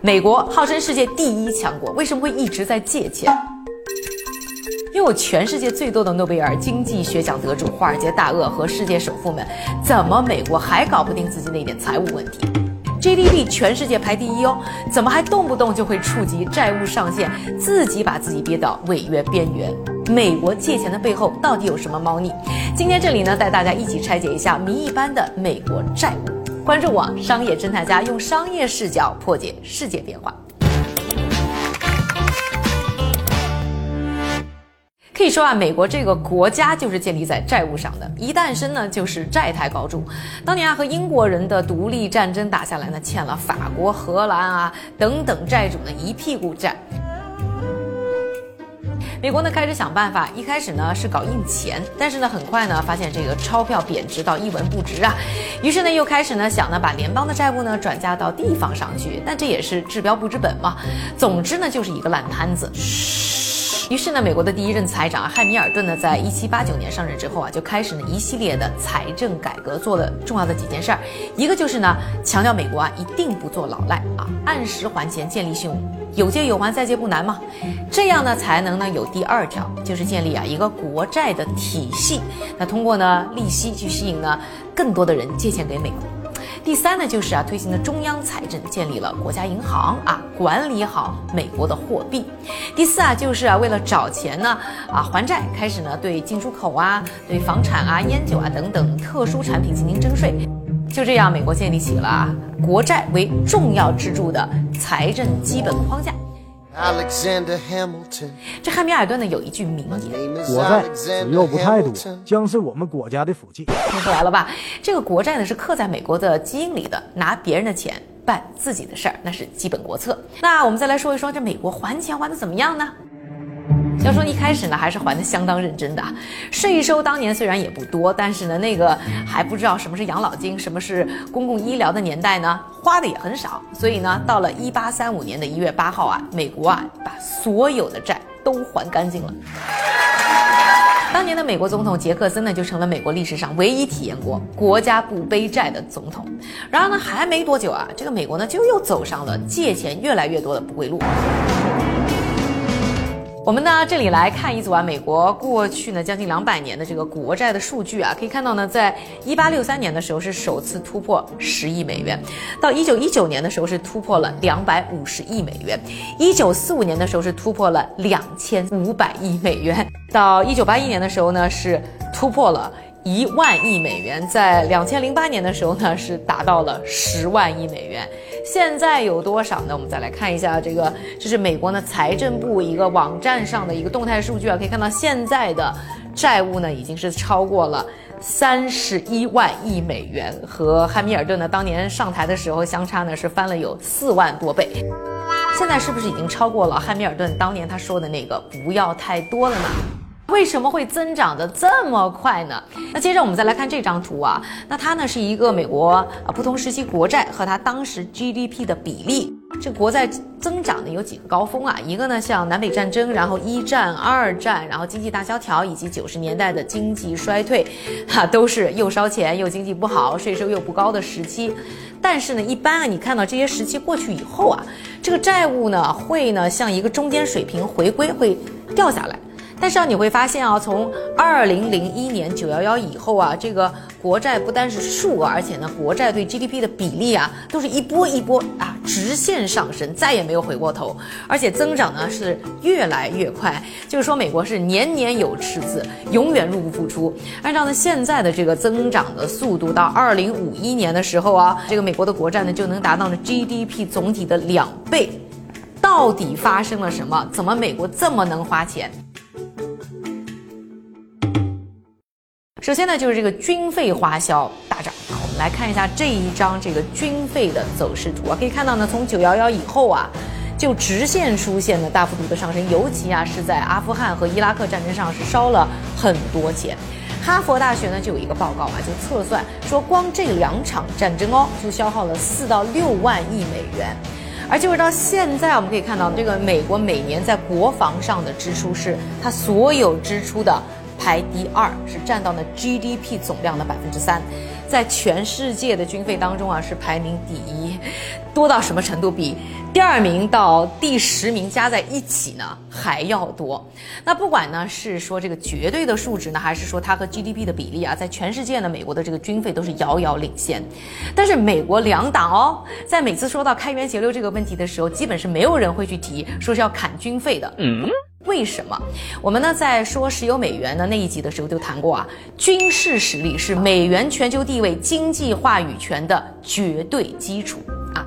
美国号称世界第一强国，为什么会一直在借钱？拥有全世界最多的诺贝尔经济学奖得主、华尔街大鳄和世界首富们，怎么美国还搞不定自己那点财务问题？GDP 全世界排第一哦，怎么还动不动就会触及债务上限，自己把自己憋到违约边缘？美国借钱的背后到底有什么猫腻？今天这里呢，带大家一起拆解一下谜一般的美国债务。关注我，商业侦探家用商业视角破解世界变化。可以说啊，美国这个国家就是建立在债务上的，一诞生呢就是债台高筑。当年啊和英国人的独立战争打下来呢，欠了法国、荷兰啊等等债主呢一屁股债。美国呢开始想办法，一开始呢是搞印钱，但是呢很快呢发现这个钞票贬值到一文不值啊，于是呢又开始呢想呢把联邦的债务呢转嫁到地方上去，但这也是治标不治本嘛。总之呢就是一个烂摊子。于是呢，美国的第一任财长汉密尔顿呢，在一七八九年上任之后啊，就开始呢一系列的财政改革，做了重要的几件事儿。一个就是呢，强调美国啊一定不做老赖啊，按时还钱，建立信用，有借有还，再借不难嘛。这样呢，才能呢有第二条，就是建立啊一个国债的体系，那通过呢利息去吸引呢更多的人借钱给美国。第三呢，就是啊，推行的中央财政，建立了国家银行啊，管理好美国的货币。第四啊，就是啊，为了找钱呢，啊还债，开始呢对进出口啊、对房产啊、烟酒啊等等特殊产品进行征税。就这样，美国建立起了啊国债为重要支柱的财政基本框架。Alexander Hamilton，这汉密尔顿呢有一句名言：“国债只要不太多，将是我们国家的福气。”听出来了吧？这个国债呢是刻在美国的基因里的，拿别人的钱办自己的事儿，那是基本国策。那我们再来说一说，这美国还钱还的怎么样呢？要说一开始呢，还是还的相当认真的，税收当年虽然也不多，但是呢，那个还不知道什么是养老金，什么是公共医疗的年代呢，花的也很少。所以呢，到了一八三五年的一月八号啊，美国啊把所有的债都还干净了。当年的美国总统杰克森呢，就成了美国历史上唯一体验过国家不背债的总统。然而呢，还没多久啊，这个美国呢就又走上了借钱越来越多的不归路。我们呢，这里来看一组啊，美国过去呢将近两百年的这个国债的数据啊，可以看到呢，在一八六三年的时候是首次突破十亿美元，到一九一九年的时候是突破了两百五十亿美元，一九四五年的时候是突破了两千五百亿美元，到一九八一年的时候呢是突破了。一万亿美元，在两千零八年的时候呢，是达到了十万亿美元。现在有多少呢？我们再来看一下这个，这是美国呢财政部一个网站上的一个动态数据啊，可以看到现在的债务呢已经是超过了三十一万亿美元，和汉密尔顿呢当年上台的时候相差呢是翻了有四万多倍。现在是不是已经超过了汉密尔顿当年他说的那个不要太多了呢？为什么会增长的这么快呢？那接着我们再来看这张图啊，那它呢是一个美国啊不同时期国债和它当时 GDP 的比例。这国债增长呢有几个高峰啊？一个呢像南北战争，然后一战、二战，然后经济大萧条以及九十年代的经济衰退，哈都是又烧钱又经济不好、税收又不高的时期。但是呢，一般啊你看到这些时期过去以后啊，这个债务呢会呢向一个中间水平回归，会掉下来。但是啊，你会发现啊，从二零零一年九幺幺以后啊，这个国债不单是数额，而且呢，国债对 GDP 的比例啊，都是一波一波啊直线上升，再也没有回过头，而且增长呢是越来越快。就是说，美国是年年有赤字，永远入不敷出。按照呢现在的这个增长的速度，到二零五一年的时候啊，这个美国的国债呢就能达到呢 GDP 总体的两倍。到底发生了什么？怎么美国这么能花钱？首先呢，就是这个军费花销大涨啊。我们来看一下这一张这个军费的走势图啊，可以看到呢，从九幺幺以后啊，就直线出现了大幅度的上升，尤其啊是在阿富汗和伊拉克战争上是烧了很多钱。哈佛大学呢就有一个报告啊，就测算说，光这两场战争哦，就消耗了四到六万亿美元。而就是到现在，我们可以看到，这个美国每年在国防上的支出是它所有支出的。排第二是占到了 GDP 总量的百分之三，在全世界的军费当中啊是排名第一，多到什么程度？比第二名到第十名加在一起呢还要多。那不管呢是说这个绝对的数值呢，还是说它和 GDP 的比例啊，在全世界呢，美国的这个军费都是遥遥领先。但是美国两党哦，在每次说到开源节流这个问题的时候，基本是没有人会去提说是要砍军费的。嗯。为什么？我们呢在说石油美元的那一集的时候就谈过啊，军事实力是美元全球地位、经济话语权的绝对基础啊。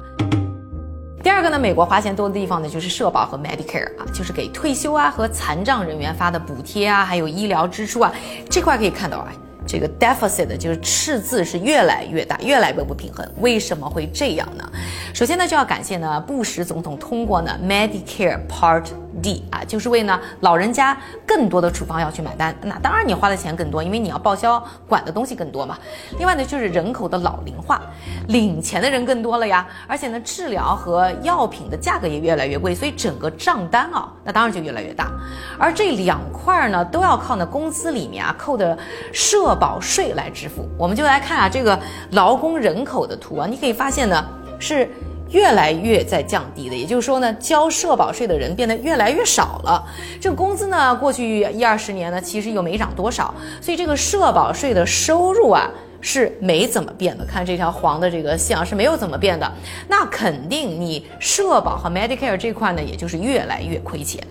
第二个呢，美国花钱多的地方呢就是社保和 Medicare 啊，就是给退休啊和残障人员发的补贴啊，还有医疗支出啊，这块可以看到啊。这个 deficit 就是赤字是越来越大，越来越不平衡。为什么会这样呢？首先呢，就要感谢呢布什总统通过呢 Medicare Part D 啊，就是为呢老人家更多的处方药去买单。那当然你花的钱更多，因为你要报销管的东西更多嘛。另外呢，就是人口的老龄化，领钱的人更多了呀。而且呢，治疗和药品的价格也越来越贵，所以整个账单啊，那当然就越来越大。而这两块呢，都要靠呢工资里面啊扣的社保税来支付，我们就来看啊这个劳工人口的图啊，你可以发现呢是越来越在降低的，也就是说呢交社保税的人变得越来越少了。这个工资呢过去一二十年呢其实又没涨多少，所以这个社保税的收入啊是没怎么变的。看这条黄的这个线啊是没有怎么变的，那肯定你社保和 Medicare 这块呢也就是越来越亏钱。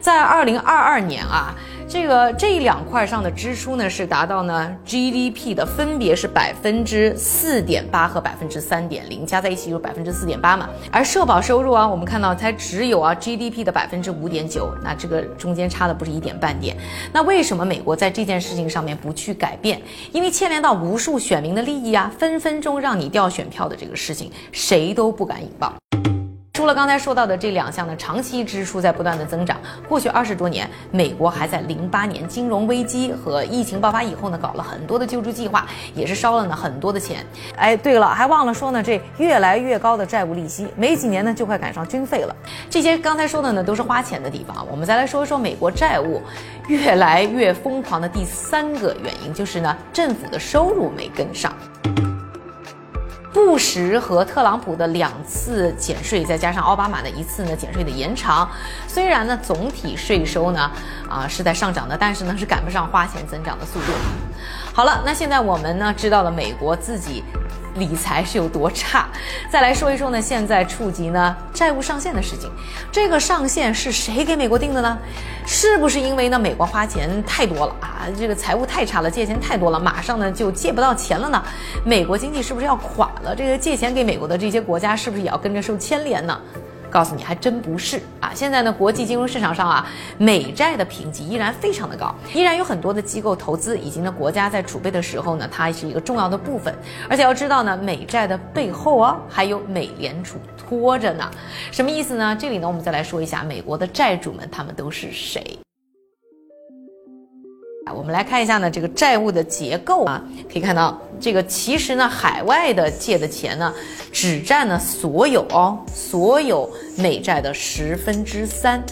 在二零二二年啊。这个这两块上的支出呢，是达到呢 GDP 的分别是百分之四点八和百分之三点零，加在一起就是百分之四点八嘛。而社保收入啊，我们看到才只有啊 GDP 的百分之五点九，那这个中间差的不是一点半点。那为什么美国在这件事情上面不去改变？因为牵连到无数选民的利益啊，分分钟让你掉选票的这个事情，谁都不敢引爆。除了刚才说到的这两项呢，长期支出在不断的增长。过去二十多年，美国还在零八年金融危机和疫情爆发以后呢，搞了很多的救助计划，也是烧了呢很多的钱。哎，对了，还忘了说呢，这越来越高的债务利息，没几年呢就快赶上军费了。这些刚才说的呢都是花钱的地方，我们再来说一说美国债务越来越疯狂的第三个原因，就是呢政府的收入没跟上。布什和特朗普的两次减税，再加上奥巴马的一次呢减税的延长，虽然呢总体税收呢啊是在上涨的，但是呢是赶不上花钱增长的速度。好了，那现在我们呢知道了美国自己。理财是有多差？再来说一说呢，现在触及呢债务上限的事情。这个上限是谁给美国定的呢？是不是因为呢美国花钱太多了啊？这个财务太差了，借钱太多了，马上呢就借不到钱了呢？美国经济是不是要垮了？这个借钱给美国的这些国家是不是也要跟着受牵连呢？告诉你，还真不是啊！现在呢，国际金融市场上啊，美债的评级依然非常的高，依然有很多的机构投资，以及呢，国家在储备的时候呢，它是一个重要的部分。而且要知道呢，美债的背后啊，还有美联储拖着呢。什么意思呢？这里呢，我们再来说一下美国的债主们，他们都是谁。我们来看一下呢，这个债务的结构啊，可以看到这个其实呢，海外的借的钱呢，只占呢所有哦，所有美债的十分之三。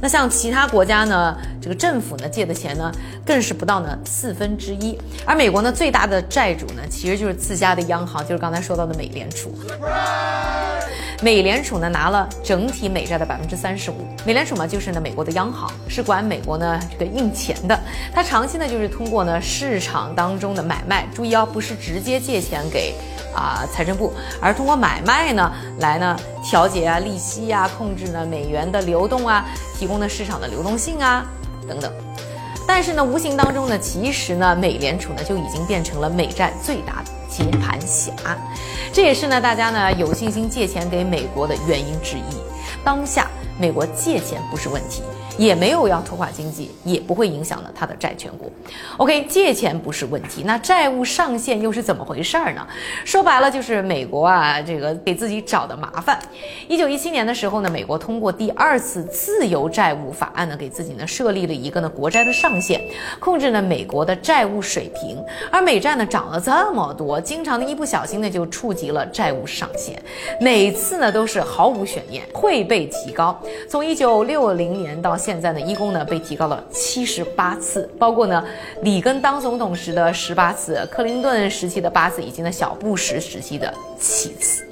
那像其他国家呢，这个政府呢借的钱呢，更是不到呢四分之一。而美国呢最大的债主呢，其实就是自家的央行，就是刚才说到的美联储。美联储呢拿了整体美债的百分之三十五。美联储嘛，就是呢美国的央行，是管美国呢这个印钱的。它长期呢就是通过呢市场当中的买卖，注意啊，不是直接借钱给啊财政部，而通过买卖呢来呢调节啊利息啊，控制呢美元的流动啊，提供呢市场的流动性啊等等。但是呢无形当中呢，其实呢美联储呢就已经变成了美债最大的接盘侠。这也是呢，大家呢有信心借钱给美国的原因之一。当下，美国借钱不是问题。也没有要拖垮经济，也不会影响了它的债权国。OK，借钱不是问题，那债务上限又是怎么回事儿呢？说白了就是美国啊，这个给自己找的麻烦。一九一七年的时候呢，美国通过第二次自由债务法案呢，给自己呢设立了一个呢国债的上限，控制呢美国的债务水平。而美债呢涨了这么多，经常呢一不小心呢就触及了债务上限，每次呢都是毫无悬念会被提高。从一九六零年到现在呢，一共呢被提高了七十八次，包括呢里根当总统时的十八次，克林顿时期的八次，以及呢小布什时期的七次。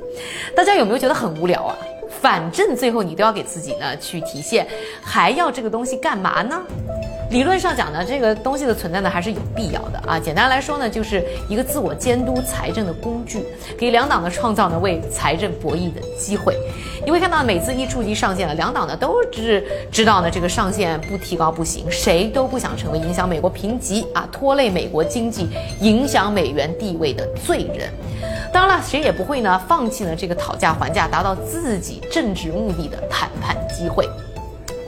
大家有没有觉得很无聊啊？反正最后你都要给自己呢去提现，还要这个东西干嘛呢？理论上讲呢，这个东西的存在呢还是有必要的啊。简单来说呢，就是一个自我监督财政的工具，给两党呢创造呢为财政博弈的机会。你会看到每次一触及上限了，两党呢都是知道呢这个上限不提高不行，谁都不想成为影响美国评级啊、拖累美国经济、影响美元地位的罪人。当然了，谁也不会呢放弃呢这个讨价还价、达到自己政治目的的谈判机会。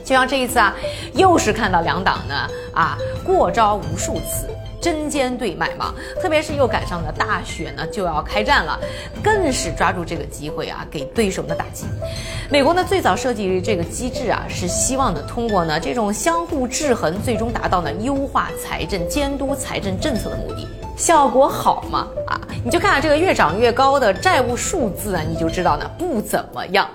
就像这一次啊，又是看到两党呢啊过招无数次，针尖对麦芒，特别是又赶上了大选呢就要开战了，更是抓住这个机会啊给对手的打击。美国呢最早设计这个机制啊，是希望呢通过呢这种相互制衡，最终达到呢优化财政、监督财政政策的目的。效果好吗？啊，你就看看这个越涨越高的债务数字啊，你就知道呢不怎么样。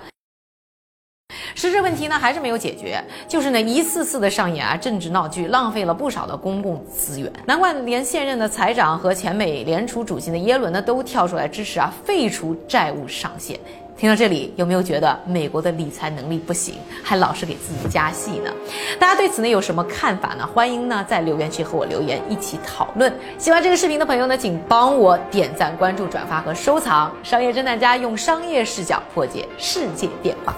实质问题呢还是没有解决，就是呢一次次的上演啊政治闹剧，浪费了不少的公共资源。难怪连现任的财长和前美联储主席的耶伦呢都跳出来支持啊废除债务上限。听到这里，有没有觉得美国的理财能力不行，还老是给自己加戏呢？大家对此呢有什么看法呢？欢迎呢在留言区和我留言一起讨论。喜欢这个视频的朋友呢，请帮我点赞、关注、转发和收藏。商业侦探家用商业视角破解世界变化。